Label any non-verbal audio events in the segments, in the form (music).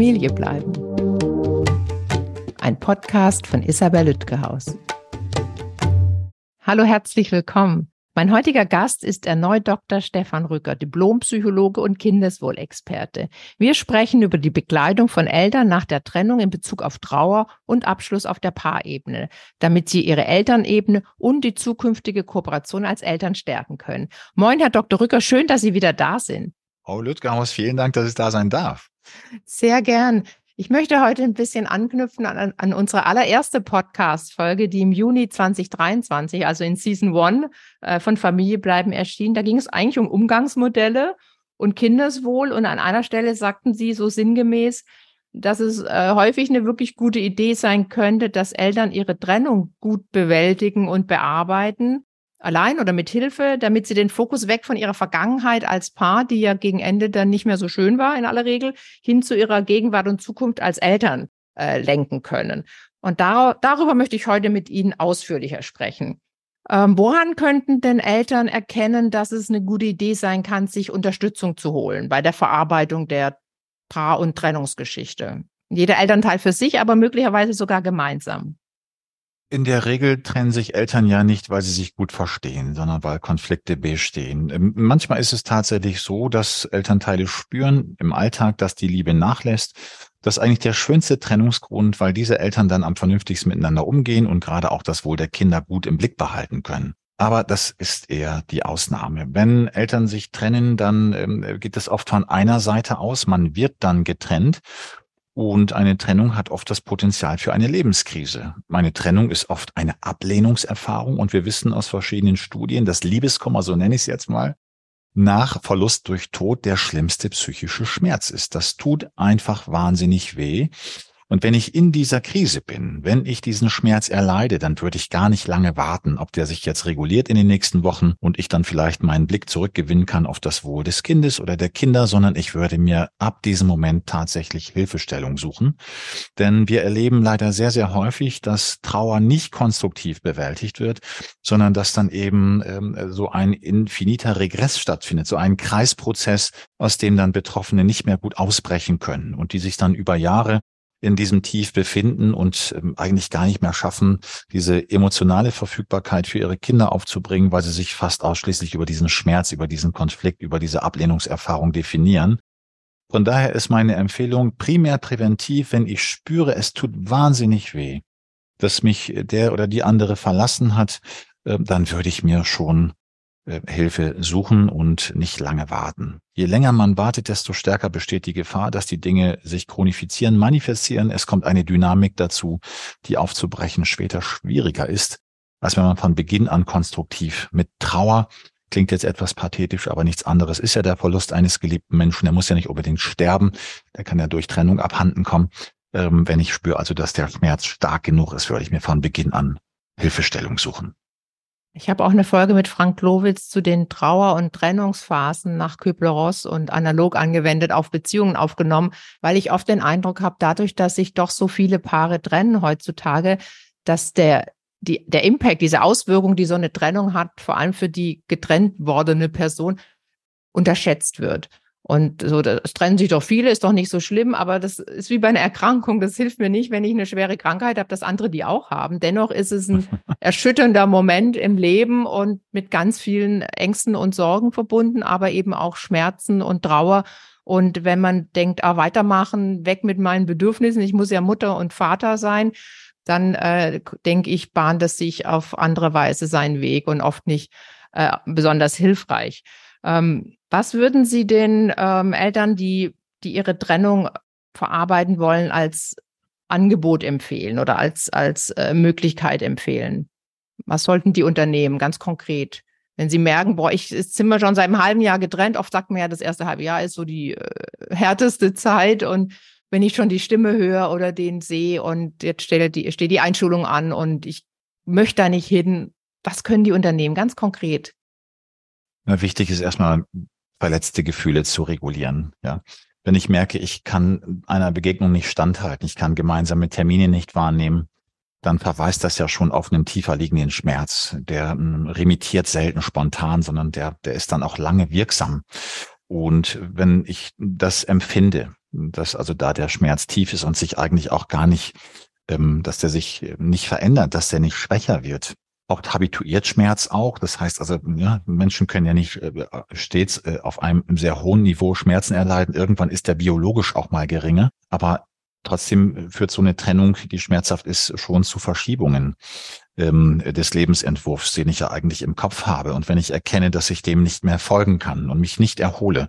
Familie bleiben. Ein Podcast von Isabel Lütgehaus. Hallo, herzlich willkommen. Mein heutiger Gast ist erneut Dr. Stefan Rücker, Diplompsychologe und Kindeswohlexperte. Wir sprechen über die Begleitung von Eltern nach der Trennung in Bezug auf Trauer und Abschluss auf der Paarebene, damit sie ihre Elternebene und die zukünftige Kooperation als Eltern stärken können. Moin, Herr Dr. Rücker, schön, dass Sie wieder da sind. Frau Lüttgerhaus, vielen Dank, dass ich da sein darf. Sehr gern. Ich möchte heute ein bisschen anknüpfen an, an unsere allererste Podcast-Folge, die im Juni 2023, also in Season One äh, von Familie bleiben erschien. Da ging es eigentlich um Umgangsmodelle und Kindeswohl. Und an einer Stelle sagten Sie so sinngemäß, dass es äh, häufig eine wirklich gute Idee sein könnte, dass Eltern ihre Trennung gut bewältigen und bearbeiten allein oder mit Hilfe, damit sie den Fokus weg von ihrer Vergangenheit als Paar, die ja gegen Ende dann nicht mehr so schön war in aller Regel, hin zu ihrer Gegenwart und Zukunft als Eltern äh, lenken können. Und dar darüber möchte ich heute mit Ihnen ausführlicher sprechen. Ähm, woran könnten denn Eltern erkennen, dass es eine gute Idee sein kann, sich Unterstützung zu holen bei der Verarbeitung der Paar- und Trennungsgeschichte? Jeder Elternteil für sich, aber möglicherweise sogar gemeinsam. In der Regel trennen sich Eltern ja nicht, weil sie sich gut verstehen, sondern weil Konflikte bestehen. Ähm, manchmal ist es tatsächlich so, dass Elternteile spüren im Alltag, dass die Liebe nachlässt. Das ist eigentlich der schönste Trennungsgrund, weil diese Eltern dann am vernünftigsten miteinander umgehen und gerade auch das Wohl der Kinder gut im Blick behalten können. Aber das ist eher die Ausnahme. Wenn Eltern sich trennen, dann ähm, geht es oft von einer Seite aus. Man wird dann getrennt und eine Trennung hat oft das Potenzial für eine Lebenskrise. Meine Trennung ist oft eine Ablehnungserfahrung und wir wissen aus verschiedenen Studien, dass Liebeskummer, so nenne ich es jetzt mal, nach Verlust durch Tod der schlimmste psychische Schmerz ist. Das tut einfach wahnsinnig weh. Und wenn ich in dieser Krise bin, wenn ich diesen Schmerz erleide, dann würde ich gar nicht lange warten, ob der sich jetzt reguliert in den nächsten Wochen und ich dann vielleicht meinen Blick zurückgewinnen kann auf das Wohl des Kindes oder der Kinder, sondern ich würde mir ab diesem Moment tatsächlich Hilfestellung suchen. Denn wir erleben leider sehr, sehr häufig, dass Trauer nicht konstruktiv bewältigt wird, sondern dass dann eben ähm, so ein infiniter Regress stattfindet, so ein Kreisprozess, aus dem dann Betroffene nicht mehr gut ausbrechen können und die sich dann über Jahre in diesem Tief befinden und ähm, eigentlich gar nicht mehr schaffen, diese emotionale Verfügbarkeit für ihre Kinder aufzubringen, weil sie sich fast ausschließlich über diesen Schmerz, über diesen Konflikt, über diese Ablehnungserfahrung definieren. Von daher ist meine Empfehlung primär präventiv, wenn ich spüre, es tut wahnsinnig weh, dass mich der oder die andere verlassen hat, äh, dann würde ich mir schon Hilfe suchen und nicht lange warten. Je länger man wartet, desto stärker besteht die Gefahr, dass die Dinge sich chronifizieren, manifestieren. Es kommt eine Dynamik dazu, die aufzubrechen später schwieriger ist, als wenn man von Beginn an konstruktiv mit Trauer klingt jetzt etwas pathetisch, aber nichts anderes ist ja der Verlust eines geliebten Menschen. Der muss ja nicht unbedingt sterben. Der kann ja durch Trennung abhanden kommen. Ähm, wenn ich spüre also, dass der Schmerz stark genug ist, würde ich mir von Beginn an Hilfestellung suchen. Ich habe auch eine Folge mit Frank Lowitz zu den Trauer- und Trennungsphasen nach Kübler-Ross und analog angewendet auf Beziehungen aufgenommen, weil ich oft den Eindruck habe, dadurch, dass sich doch so viele Paare trennen heutzutage, dass der die, der Impact, diese Auswirkung, die so eine Trennung hat, vor allem für die getrennt wordene Person, unterschätzt wird. Und so, es trennen sich doch viele, ist doch nicht so schlimm, aber das ist wie bei einer Erkrankung. Das hilft mir nicht, wenn ich eine schwere Krankheit habe, dass andere die auch haben. Dennoch ist es ein (laughs) erschütternder Moment im Leben und mit ganz vielen Ängsten und Sorgen verbunden, aber eben auch Schmerzen und Trauer. Und wenn man denkt, ah, weitermachen, weg mit meinen Bedürfnissen, ich muss ja Mutter und Vater sein, dann äh, denke ich, bahnt es sich auf andere Weise seinen Weg und oft nicht äh, besonders hilfreich. Ähm, was würden Sie den ähm, Eltern, die, die ihre Trennung verarbeiten wollen, als Angebot empfehlen oder als, als äh, Möglichkeit empfehlen? Was sollten die unternehmen, ganz konkret? Wenn sie merken, boah, ich sind wir schon seit einem halben Jahr getrennt, oft sagt man ja, das erste halbe Jahr ist so die äh, härteste Zeit und wenn ich schon die Stimme höre oder den sehe und jetzt steht die, steht die Einschulung an und ich möchte da nicht hin, was können die unternehmen, ganz konkret? Na, wichtig ist erstmal verletzte Gefühle zu regulieren. Ja, wenn ich merke, ich kann einer Begegnung nicht standhalten, ich kann gemeinsame Termine nicht wahrnehmen, dann verweist das ja schon auf einen tiefer liegenden Schmerz. Der hm, remittiert selten spontan, sondern der, der ist dann auch lange wirksam. Und wenn ich das empfinde, dass also da der Schmerz tief ist und sich eigentlich auch gar nicht, ähm, dass der sich nicht verändert, dass der nicht schwächer wird. Auch habituiert Schmerz auch. Das heißt also, ja, Menschen können ja nicht äh, stets äh, auf einem sehr hohen Niveau Schmerzen erleiden. Irgendwann ist der biologisch auch mal geringer. Aber trotzdem führt so eine Trennung, die schmerzhaft ist, schon zu Verschiebungen ähm, des Lebensentwurfs, den ich ja eigentlich im Kopf habe. Und wenn ich erkenne, dass ich dem nicht mehr folgen kann und mich nicht erhole,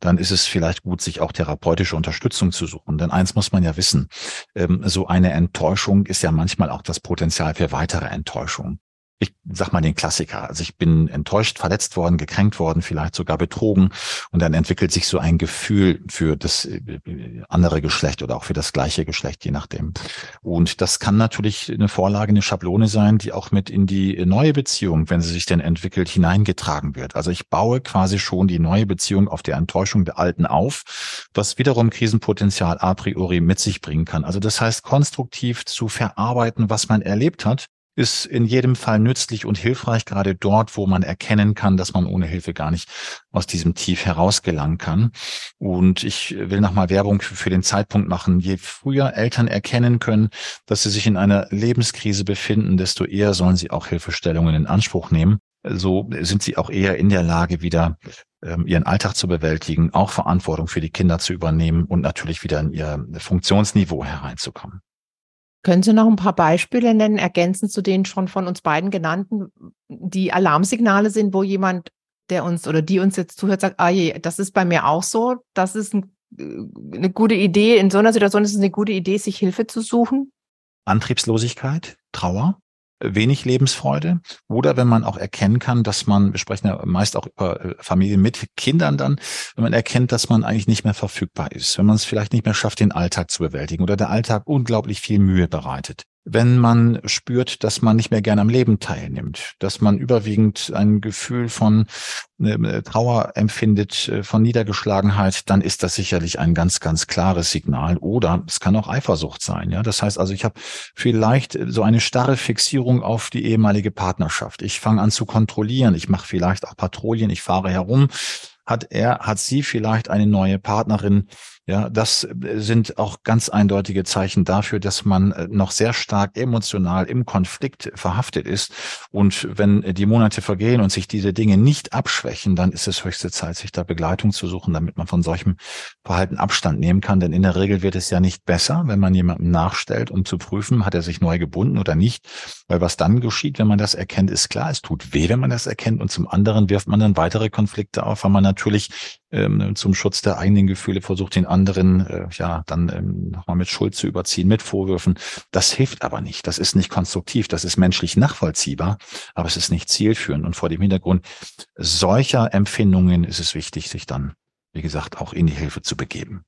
dann ist es vielleicht gut, sich auch therapeutische Unterstützung zu suchen. Denn eins muss man ja wissen, ähm, so eine Enttäuschung ist ja manchmal auch das Potenzial für weitere Enttäuschung ich sag mal den Klassiker. Also ich bin enttäuscht, verletzt worden, gekränkt worden, vielleicht sogar betrogen. Und dann entwickelt sich so ein Gefühl für das äh, andere Geschlecht oder auch für das gleiche Geschlecht, je nachdem. Und das kann natürlich eine Vorlage, eine Schablone sein, die auch mit in die neue Beziehung, wenn sie sich denn entwickelt, hineingetragen wird. Also ich baue quasi schon die neue Beziehung auf der Enttäuschung der alten auf, was wiederum Krisenpotenzial a priori mit sich bringen kann. Also das heißt, konstruktiv zu verarbeiten, was man erlebt hat, ist in jedem Fall nützlich und hilfreich, gerade dort, wo man erkennen kann, dass man ohne Hilfe gar nicht aus diesem Tief herausgelangen kann. Und ich will nochmal Werbung für den Zeitpunkt machen. Je früher Eltern erkennen können, dass sie sich in einer Lebenskrise befinden, desto eher sollen sie auch Hilfestellungen in Anspruch nehmen. So sind sie auch eher in der Lage, wieder ähm, ihren Alltag zu bewältigen, auch Verantwortung für die Kinder zu übernehmen und natürlich wieder in ihr Funktionsniveau hereinzukommen. Können Sie noch ein paar Beispiele nennen, ergänzend zu den schon von uns beiden genannten, die Alarmsignale sind, wo jemand, der uns oder die uns jetzt zuhört, sagt, ah je, das ist bei mir auch so, das ist ein, äh, eine gute Idee, in so einer Situation ist es eine gute Idee, sich Hilfe zu suchen? Antriebslosigkeit, Trauer, wenig Lebensfreude. Oder wenn man auch erkennen kann, dass man, wir sprechen ja meist auch über äh, Familien mit Kindern dann, wenn man erkennt, dass man eigentlich nicht mehr verfügbar ist, wenn man es vielleicht nicht mehr schafft, den Alltag zu bewältigen oder der Alltag unglaublich viel Mühe bereitet wenn man spürt, dass man nicht mehr gern am Leben teilnimmt, dass man überwiegend ein Gefühl von äh, Trauer empfindet, äh, von Niedergeschlagenheit, dann ist das sicherlich ein ganz, ganz klares Signal. Oder es kann auch Eifersucht sein. Ja, das heißt also, ich habe vielleicht so eine starre Fixierung auf die ehemalige Partnerschaft. Ich fange an zu kontrollieren. Ich mache vielleicht auch Patrouillen. Ich fahre herum. Hat er, hat sie vielleicht eine neue Partnerin? Ja, das äh, sind auch ganz eindeutige Zeichen dafür, dass man äh, noch sehr stark emotional im Konflikt verhaftet ist. Und wenn äh, die Monate vergehen und sich diese Dinge nicht abschwächen, dann ist es höchste Zeit, sich da Begleitung zu suchen, damit man von solchem Verhalten Abstand nehmen kann. Denn in der Regel wird es ja nicht besser, wenn man jemandem nachstellt, um zu prüfen, hat er sich neu gebunden oder nicht. Weil was dann geschieht, wenn man das erkennt, ist klar, es tut weh, wenn man das erkennt. Und zum anderen wirft man dann weitere Konflikte auf, weil man natürlich ähm, zum Schutz der eigenen Gefühle versucht, den anderen äh, ja dann ähm, nochmal mit Schuld zu überziehen, mit Vorwürfen. Das hilft aber nicht. Das ist nicht konstruktiv. Das ist menschlich nachvollziehbar, aber es ist nicht zielführend. Und vor dem Hintergrund solcher Empfindungen ist es wichtig, sich dann, wie gesagt, auch in die Hilfe zu begeben.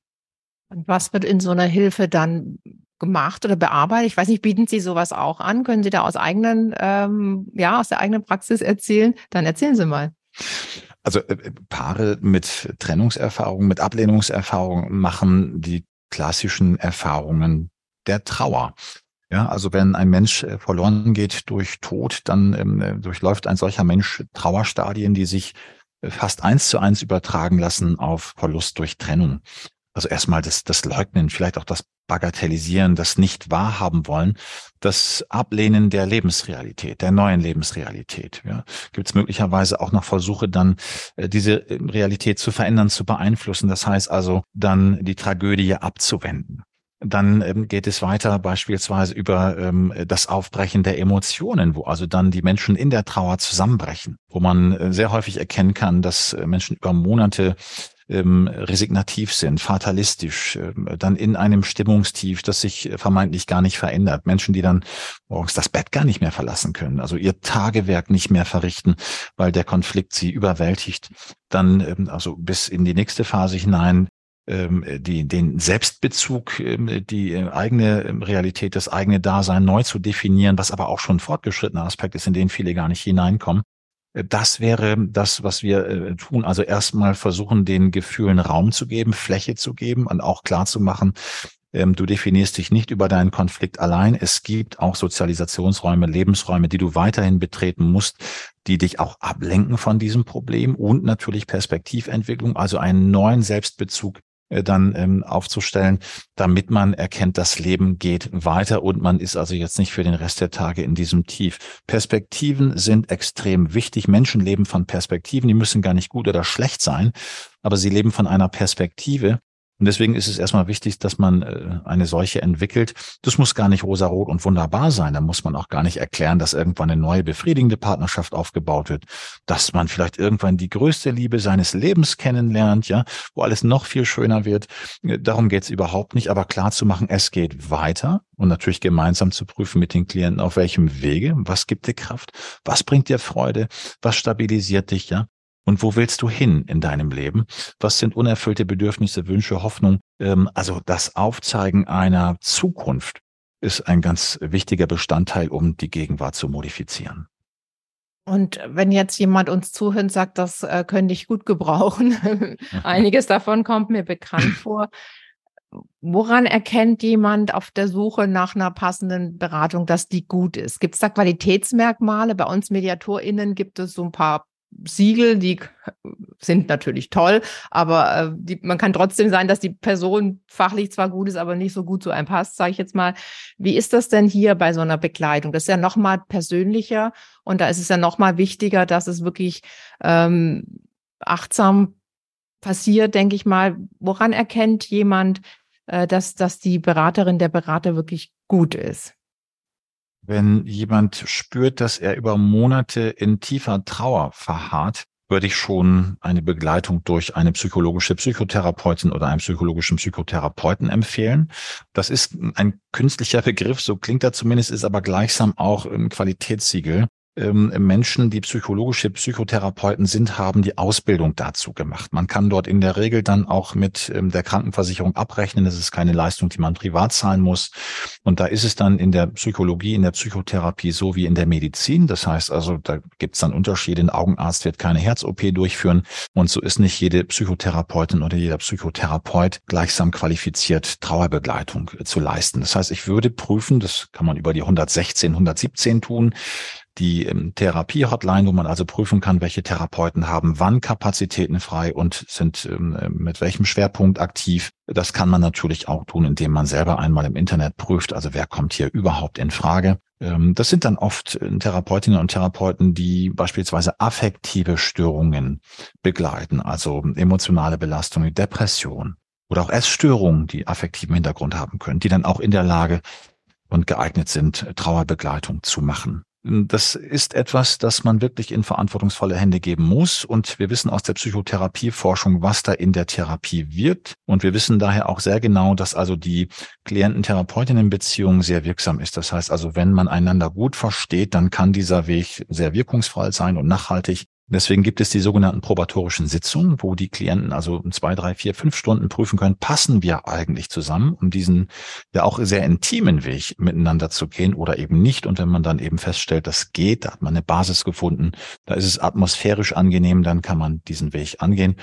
Und was wird in so einer Hilfe dann gemacht oder bearbeitet? Ich weiß nicht, bieten Sie sowas auch an? Können Sie da aus eigenen, ähm, ja, aus der eigenen Praxis erzählen? Dann erzählen Sie mal. Also äh, Paare mit Trennungserfahrungen, mit Ablehnungserfahrungen machen die klassischen Erfahrungen der Trauer. Ja, also wenn ein Mensch äh, verloren geht durch Tod, dann ähm, äh, durchläuft ein solcher Mensch Trauerstadien, die sich fast eins zu eins übertragen lassen auf Verlust durch Trennung. Also erstmal das, das Leugnen, vielleicht auch das Bagatellisieren, das nicht wahrhaben wollen, das Ablehnen der Lebensrealität, der neuen Lebensrealität. Ja. Gibt es möglicherweise auch noch Versuche, dann äh, diese äh, Realität zu verändern, zu beeinflussen. Das heißt also, dann die Tragödie abzuwenden. Dann ähm, geht es weiter beispielsweise über ähm, das Aufbrechen der Emotionen, wo also dann die Menschen in der Trauer zusammenbrechen, wo man äh, sehr häufig erkennen kann, dass Menschen über Monate ähm, resignativ sind, fatalistisch, ähm, dann in einem Stimmungstief, das sich vermeintlich gar nicht verändert. Menschen, die dann morgens das Bett gar nicht mehr verlassen können, also ihr Tagewerk nicht mehr verrichten, weil der Konflikt sie überwältigt. Dann ähm, also bis in die nächste Phase hinein ähm, die, den Selbstbezug, ähm, die äh, eigene ähm, Realität, das eigene Dasein neu zu definieren, was aber auch schon fortgeschrittener Aspekt ist, in den viele gar nicht hineinkommen. Das wäre das, was wir äh, tun. Also erstmal versuchen, den Gefühlen Raum zu geben, Fläche zu geben und auch klar zu machen, ähm, du definierst dich nicht über deinen Konflikt allein. Es gibt auch Sozialisationsräume, Lebensräume, die du weiterhin betreten musst, die dich auch ablenken von diesem Problem und natürlich Perspektiventwicklung, also einen neuen Selbstbezug dann ähm, aufzustellen, damit man erkennt, das Leben geht weiter und man ist also jetzt nicht für den Rest der Tage in diesem Tief. Perspektiven sind extrem wichtig. Menschen leben von Perspektiven, die müssen gar nicht gut oder schlecht sein, aber sie leben von einer Perspektive, und deswegen ist es erstmal wichtig, dass man äh, eine solche entwickelt. Das muss gar nicht rosarot und wunderbar sein. Da muss man auch gar nicht erklären, dass irgendwann eine neue befriedigende Partnerschaft aufgebaut wird, dass man vielleicht irgendwann die größte Liebe seines Lebens kennenlernt, ja, wo alles noch viel schöner wird. Darum geht's überhaupt nicht. Aber klar zu machen, es geht weiter und natürlich gemeinsam zu prüfen mit den Klienten, auf welchem Wege, was gibt dir Kraft, was bringt dir Freude, was stabilisiert dich, ja. Und wo willst du hin in deinem Leben? Was sind unerfüllte Bedürfnisse, Wünsche, Hoffnung? Ähm, also das Aufzeigen einer Zukunft ist ein ganz wichtiger Bestandteil, um die Gegenwart zu modifizieren. Und wenn jetzt jemand uns zuhört und sagt, das äh, könnte ich gut gebrauchen, (laughs) einiges davon kommt mir bekannt (clears throat) vor. Woran erkennt jemand auf der Suche nach einer passenden Beratung, dass die gut ist? Gibt es da Qualitätsmerkmale? Bei uns MediatorInnen gibt es so ein paar Siegel, die sind natürlich toll, aber äh, die, man kann trotzdem sein, dass die Person fachlich zwar gut ist, aber nicht so gut zu einem passt, sage ich jetzt mal. Wie ist das denn hier bei so einer Begleitung? Das ist ja nochmal persönlicher und da ist es ja nochmal wichtiger, dass es wirklich ähm, achtsam passiert, denke ich mal. Woran erkennt jemand, äh, dass, dass die Beraterin, der Berater wirklich gut ist? Wenn jemand spürt, dass er über Monate in tiefer Trauer verharrt, würde ich schon eine Begleitung durch eine psychologische Psychotherapeutin oder einen psychologischen Psychotherapeuten empfehlen. Das ist ein künstlicher Begriff, so klingt er zumindest, ist aber gleichsam auch ein Qualitätssiegel ähm, Menschen, die psychologische Psychotherapeuten sind, haben die Ausbildung dazu gemacht. Man kann dort in der Regel dann auch mit ähm, der Krankenversicherung abrechnen. Das ist keine Leistung, die man privat zahlen muss. Und da ist es dann in der Psychologie, in der Psychotherapie so wie in der Medizin. Das heißt also, da gibt es dann Unterschiede. Ein Augenarzt wird keine Herz-OP durchführen. Und so ist nicht jede Psychotherapeutin oder jeder Psychotherapeut gleichsam qualifiziert, Trauerbegleitung zu leisten. Das heißt, ich würde prüfen, das kann man über die 116, 117 tun, die ähm, Therapie-Hotline, wo man also prüfen kann, welche Therapeuten haben wann Kapazitäten frei und sind ähm, mit welchem Schwerpunkt aktiv. Das kann man natürlich auch tun, indem man selber einmal im Internet prüft, also wer kommt hier überhaupt in Frage. Ähm, das sind dann oft äh, Therapeutinnen und Therapeuten, die beispielsweise affektive Störungen begleiten, also emotionale Belastung, Depression oder auch Essstörungen, die affektiven Hintergrund haben können, die dann auch in der Lage und geeignet sind, Trauerbegleitung zu machen. Das ist etwas, das man wirklich in verantwortungsvolle Hände geben muss. Und wir wissen aus der Psychotherapieforschung, was da in der Therapie wirkt. Und wir wissen daher auch sehr genau, dass also die Klienten-Therapeutinnen-Beziehung sehr wirksam ist. Das heißt also, wenn man einander gut versteht, dann kann dieser Weg sehr wirkungsvoll sein und nachhaltig. Deswegen gibt es die sogenannten probatorischen Sitzungen, wo die Klienten also zwei, drei, vier, fünf Stunden prüfen können, passen wir eigentlich zusammen, um diesen ja auch sehr intimen Weg miteinander zu gehen oder eben nicht. Und wenn man dann eben feststellt, das geht, da hat man eine Basis gefunden, da ist es atmosphärisch angenehm, dann kann man diesen Weg angehen.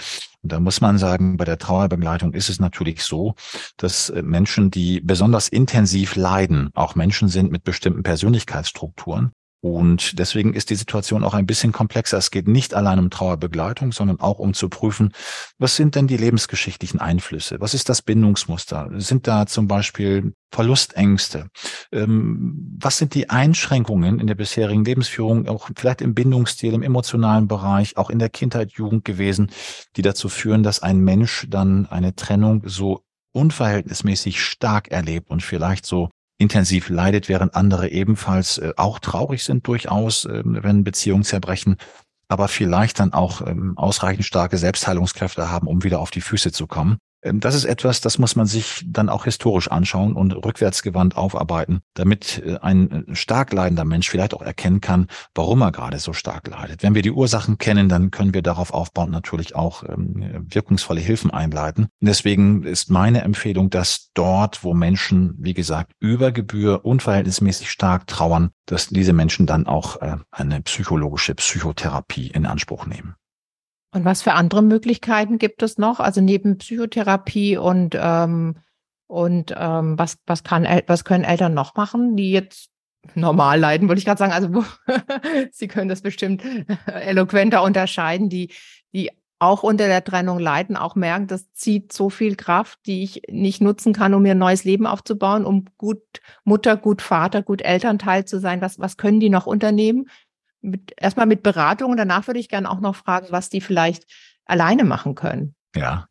Und da muss man sagen, bei der Trauerbegleitung ist es natürlich so, dass äh, Menschen, die besonders intensiv leiden, auch Menschen sind mit bestimmten Persönlichkeitsstrukturen, und deswegen ist die Situation auch ein bisschen komplexer. Es geht nicht allein um Trauerbegleitung, sondern auch um zu prüfen, was sind denn die lebensgeschichtlichen Einflüsse? Was ist das Bindungsmuster? Sind da zum Beispiel Verlustängste? Ähm, was sind die Einschränkungen in der bisherigen Lebensführung, auch vielleicht im Bindungsstil, im emotionalen Bereich, auch in der Kindheit, Jugend gewesen, die dazu führen, dass ein Mensch dann eine Trennung so unverhältnismäßig stark erlebt und vielleicht so intensiv leidet, während andere ebenfalls äh, auch traurig sind durchaus, äh, wenn Beziehungen zerbrechen, aber vielleicht dann auch ähm, ausreichend starke Selbstheilungskräfte haben, um wieder auf die Füße zu kommen. Ähm, das ist etwas, das muss man sich dann auch historisch anschauen und rückwärtsgewandt aufarbeiten, damit äh, ein äh, stark leidender Mensch vielleicht auch erkennen kann, warum er gerade so stark leidet. Wenn wir die Ursachen kennen, dann können wir darauf aufbauen natürlich auch ähm, wirkungsvolle Hilfen einleiten. deswegen ist meine Empfehlung, dass dort, wo Menschen, wie gesagt, über Gebühr unverhältnismäßig stark trauern, dass diese Menschen dann auch äh, eine psychologische Psychotherapie in Anspruch nehmen. Und was für andere Möglichkeiten gibt es noch? Also neben Psychotherapie und ähm, und ähm, was was kann was können Eltern noch machen, die jetzt (laughs) normal leiden, würde ich gerade sagen. Also (laughs) sie können das bestimmt (laughs) eloquenter unterscheiden, die die auch unter der Trennung leiden, auch merken, das zieht so viel Kraft, die ich nicht nutzen kann, um mir ein neues Leben aufzubauen, um gut Mutter, gut Vater, gut Elternteil zu sein. Was, was können die noch unternehmen? Mit, erstmal mit Beratung. Danach würde ich gerne auch noch fragen, was die vielleicht alleine machen können. Ja,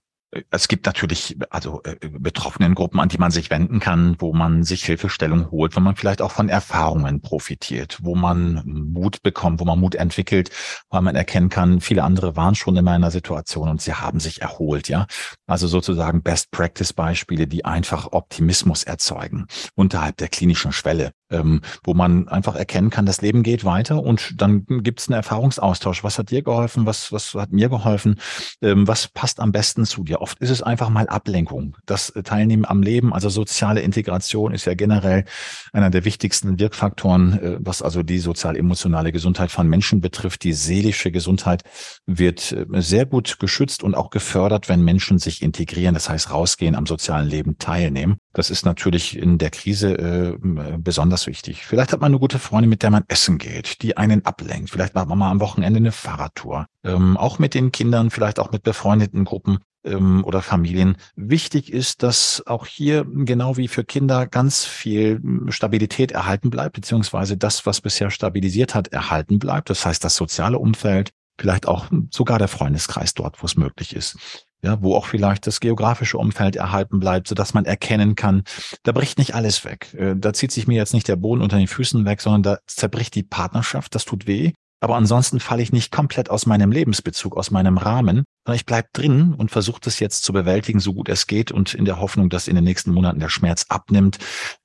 es gibt natürlich also äh, betroffenen Gruppen, an die man sich wenden kann, wo man sich Hilfestellung holt, wo man vielleicht auch von Erfahrungen profitiert, wo man Mut bekommt, wo man Mut entwickelt, weil man erkennen kann, viele andere waren schon in meiner Situation und sie haben sich erholt, ja. Also sozusagen Best Practice Beispiele, die einfach Optimismus erzeugen unterhalb der klinischen Schwelle ähm, wo man einfach erkennen kann, das Leben geht weiter und dann gibt es einen Erfahrungsaustausch. Was hat dir geholfen? Was, was hat mir geholfen? Ähm, was passt am besten zu dir? Oft ist es einfach mal Ablenkung. Das Teilnehmen am Leben, also soziale Integration ist ja generell einer der wichtigsten Wirkfaktoren, äh, was also die sozial-emotionale Gesundheit von Menschen betrifft. Die seelische Gesundheit wird äh, sehr gut geschützt und auch gefördert, wenn Menschen sich integrieren, das heißt rausgehen, am sozialen Leben teilnehmen. Das ist natürlich in der Krise äh, besonders wichtig. Vielleicht hat man eine gute Freundin, mit der man essen geht, die einen ablenkt. Vielleicht macht man mal am Wochenende eine Fahrradtour. Ähm, auch mit den Kindern, vielleicht auch mit befreundeten Gruppen ähm, oder Familien. Wichtig ist, dass auch hier genau wie für Kinder ganz viel Stabilität erhalten bleibt, beziehungsweise das, was bisher stabilisiert hat, erhalten bleibt. Das heißt, das soziale Umfeld, vielleicht auch sogar der Freundeskreis dort, wo es möglich ist ja, wo auch vielleicht das geografische Umfeld erhalten bleibt, so dass man erkennen kann, da bricht nicht alles weg. Äh, da zieht sich mir jetzt nicht der Boden unter den Füßen weg, sondern da zerbricht die Partnerschaft, das tut weh. Aber ansonsten falle ich nicht komplett aus meinem Lebensbezug, aus meinem Rahmen, sondern ich bleib drin und versuche das jetzt zu bewältigen, so gut es geht und in der Hoffnung, dass in den nächsten Monaten der Schmerz abnimmt.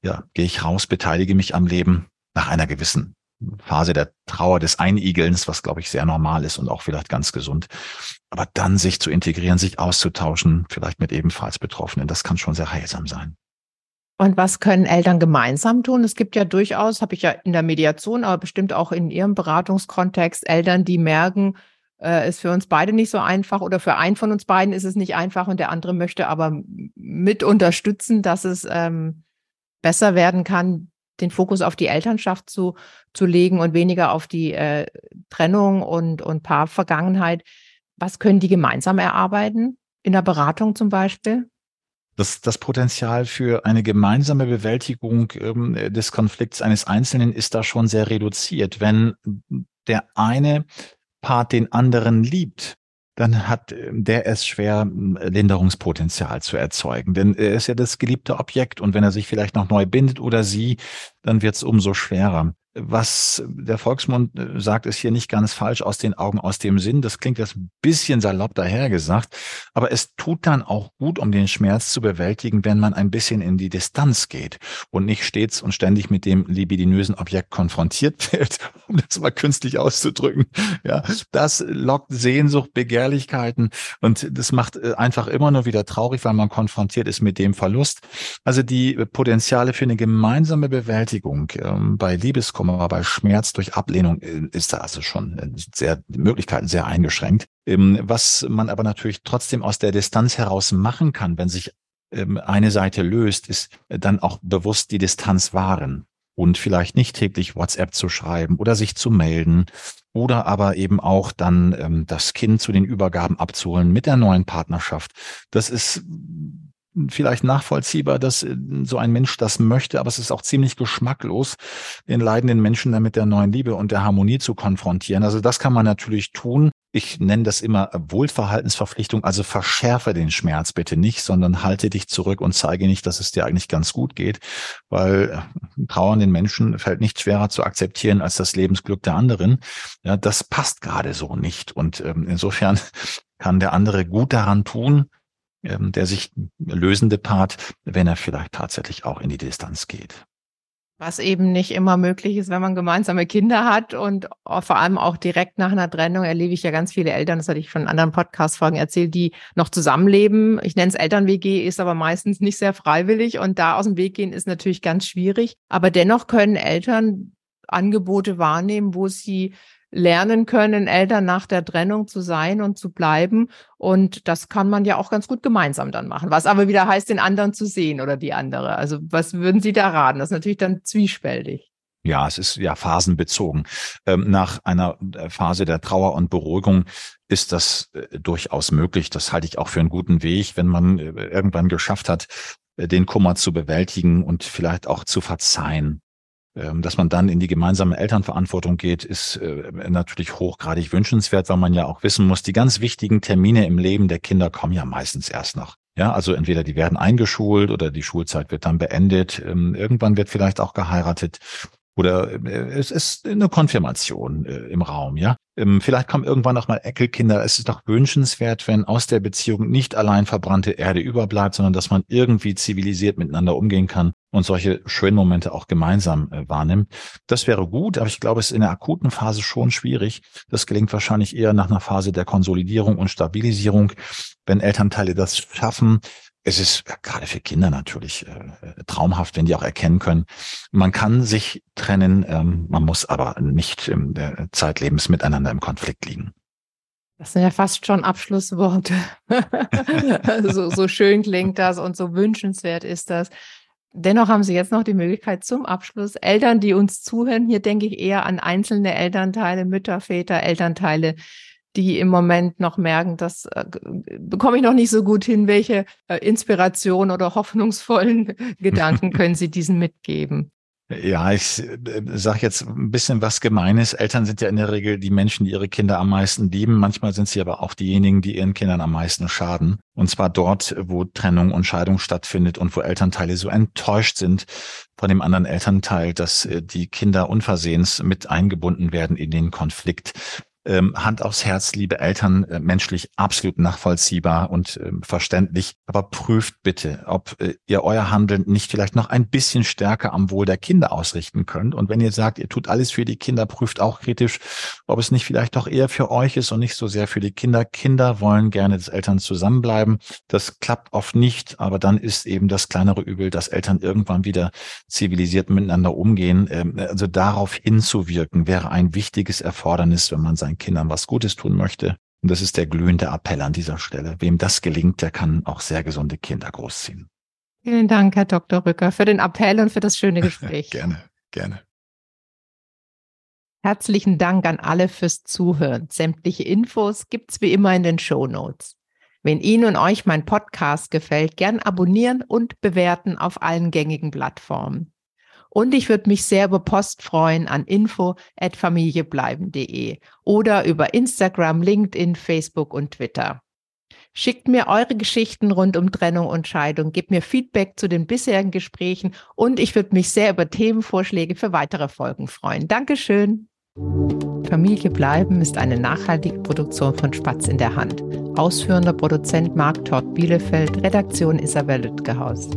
Ja, gehe ich raus, beteilige mich am Leben nach einer gewissen Phase der Trauer des Einigelns, was glaube ich sehr normal ist und auch vielleicht ganz gesund. Aber dann sich zu integrieren, sich auszutauschen, vielleicht mit ebenfalls Betroffenen, das kann schon sehr heilsam sein. Und was können Eltern gemeinsam tun? Es gibt ja durchaus, habe ich ja in der Mediation, aber bestimmt auch in Ihrem Beratungskontext Eltern, die merken, äh, ist für uns beide nicht so einfach oder für einen von uns beiden ist es nicht einfach und der andere möchte aber mit unterstützen, dass es ähm, besser werden kann, den Fokus auf die Elternschaft zu, zu legen und weniger auf die äh, Trennung und, und Paarvergangenheit. Was können die gemeinsam erarbeiten? In der Beratung zum Beispiel? Das, das Potenzial für eine gemeinsame Bewältigung ähm, des Konflikts eines Einzelnen ist da schon sehr reduziert. Wenn der eine Part den anderen liebt, dann hat ähm, der es schwer, Linderungspotenzial zu erzeugen. Denn er ist ja das geliebte Objekt und wenn er sich vielleicht noch neu bindet oder sie, dann wird es umso schwerer was der Volksmund äh, sagt, ist hier nicht ganz falsch aus den Augen, aus dem Sinn. Das klingt jetzt ein bisschen salopp dahergesagt, aber es tut dann auch gut, um den Schmerz zu bewältigen, wenn man ein bisschen in die Distanz geht und nicht stets und ständig mit dem libidinösen Objekt konfrontiert (laughs) wird, um das mal künstlich auszudrücken. Ja, das lockt Sehnsucht, Begehrlichkeiten und das macht äh, einfach immer nur wieder traurig, weil man konfrontiert ist mit dem Verlust. Also die Potenziale für eine gemeinsame Bewältigung ähm, bei Liebeskommunikation aber bei Schmerz durch Ablehnung äh, ist da also schon äh, sehr, die Möglichkeiten sehr eingeschränkt. Ähm, was man aber natürlich trotzdem aus der Distanz heraus machen kann, wenn sich ähm, eine Seite löst, ist äh, dann auch bewusst die Distanz wahren und vielleicht nicht täglich WhatsApp zu schreiben oder sich zu melden oder aber eben auch dann ähm, das Kind zu den Übergaben abzuholen mit der neuen Partnerschaft. Das ist vielleicht nachvollziehbar, dass äh, so ein Mensch das möchte, aber es ist auch ziemlich geschmacklos, den leidenden Menschen dann mit der neuen Liebe und der Harmonie zu konfrontieren. Also das kann man natürlich tun. Ich nenne das immer Wohlverhaltensverpflichtung, also verschärfe den Schmerz bitte nicht, sondern halte dich zurück und zeige nicht, dass es dir eigentlich ganz gut geht, weil äh, trauernden Menschen fällt nicht schwerer zu akzeptieren als das Lebensglück der anderen. Ja, das passt gerade so nicht. Und ähm, insofern kann der andere gut daran tun, ähm, der sich lösende Part, wenn er vielleicht tatsächlich auch in die Distanz geht. Was eben nicht immer möglich ist, wenn man gemeinsame Kinder hat und vor allem auch direkt nach einer Trennung erlebe ich ja ganz viele Eltern, das hatte ich schon in anderen Podcast-Folgen erzählt, die noch zusammenleben. Ich nenne es Eltern-WG, ist aber meistens nicht sehr freiwillig und da aus dem Weg gehen ist natürlich ganz schwierig. Aber dennoch können Eltern Angebote wahrnehmen, wo sie lernen können, Eltern nach der Trennung zu sein und zu bleiben. Und das kann man ja auch ganz gut gemeinsam dann machen. Was aber wieder heißt, den anderen zu sehen oder die andere. Also was würden Sie da raten? Das ist natürlich dann zwiespältig. Ja, es ist ja phasenbezogen. Ähm, nach einer äh, Phase der Trauer und Beruhigung ist das äh, durchaus möglich. Das halte ich auch für einen guten Weg, wenn man äh, irgendwann geschafft hat, den Kummer zu bewältigen und vielleicht auch zu verzeihen. Ähm, dass man dann in die gemeinsame Elternverantwortung geht, ist natürlich hochgradig wünschenswert, weil man ja auch wissen muss, die ganz wichtigen Termine im Leben der Kinder kommen ja meistens erst noch. Ja, also entweder die werden eingeschult oder die Schulzeit wird dann beendet. Ähm, irgendwann wird vielleicht auch geheiratet. Oder äh, es ist eine Konfirmation äh, im Raum, ja. Ähm, vielleicht kommen irgendwann noch mal Enkelkinder. Es ist doch wünschenswert, wenn aus der Beziehung nicht allein verbrannte Erde überbleibt, sondern dass man irgendwie zivilisiert miteinander umgehen kann und solche schönen Momente auch gemeinsam äh, wahrnimmt. Das wäre gut, aber ich glaube, es ist in der akuten Phase schon schwierig. Das gelingt wahrscheinlich eher nach einer Phase der Konsolidierung und Stabilisierung, wenn Elternteile das schaffen, es ist gerade für Kinder natürlich äh, traumhaft, wenn die auch erkennen können, man kann sich trennen, ähm, man muss aber nicht im der Zeitlebens miteinander im Konflikt liegen. Das sind ja fast schon Abschlussworte. (laughs) so, so schön klingt das und so wünschenswert ist das. Dennoch haben Sie jetzt noch die Möglichkeit zum Abschluss. Eltern, die uns zuhören, hier denke ich eher an einzelne Elternteile, Mütter, Väter, Elternteile, die im Moment noch merken, das äh, bekomme ich noch nicht so gut hin. Welche äh, Inspiration oder hoffnungsvollen (laughs) Gedanken können Sie diesen mitgeben? Ja, ich äh, sage jetzt ein bisschen was Gemeines. Eltern sind ja in der Regel die Menschen, die ihre Kinder am meisten lieben. Manchmal sind sie aber auch diejenigen, die ihren Kindern am meisten schaden. Und zwar dort, wo Trennung und Scheidung stattfindet und wo Elternteile so enttäuscht sind von dem anderen Elternteil, dass die Kinder unversehens mit eingebunden werden in den Konflikt ähm, Hand aufs Herz, liebe Eltern, äh, menschlich absolut nachvollziehbar und äh, verständlich. Aber prüft bitte, ob äh, ihr euer Handeln nicht vielleicht noch ein bisschen stärker am Wohl der Kinder ausrichten könnt. Und wenn ihr sagt, ihr tut alles für die Kinder, prüft auch kritisch, ob es nicht vielleicht doch eher für euch ist und nicht so sehr für die Kinder. Kinder wollen gerne, dass Eltern zusammenbleiben. Das klappt oft nicht, aber dann ist eben das kleinere Übel, dass Eltern irgendwann wieder zivilisiert miteinander umgehen. Ähm, also darauf hinzuwirken wäre ein wichtiges Erfordernis, wenn man sein Kindern was Gutes tun möchte. Und das ist der glühende Appell an dieser Stelle. Wem das gelingt, der kann auch sehr gesunde Kinder großziehen. Vielen Dank, Herr Dr. Rücker, für den Appell und für das schöne Gespräch. (laughs) gerne, gerne. Herzlichen Dank an alle fürs Zuhören. Sämtliche Infos gibt's wie immer in den Show Notes. Wenn Ihnen und euch mein Podcast gefällt, gern abonnieren und bewerten auf allen gängigen Plattformen. Und ich würde mich sehr über Post freuen an info@familiebleiben.de oder über Instagram, LinkedIn, Facebook und Twitter. Schickt mir eure Geschichten rund um Trennung und Scheidung, gebt mir Feedback zu den bisherigen Gesprächen und ich würde mich sehr über Themenvorschläge für weitere Folgen freuen. Dankeschön. Familie bleiben ist eine nachhaltige Produktion von Spatz in der Hand. Ausführender Produzent Marc Todd Bielefeld, Redaktion Isabel Lütgehaus.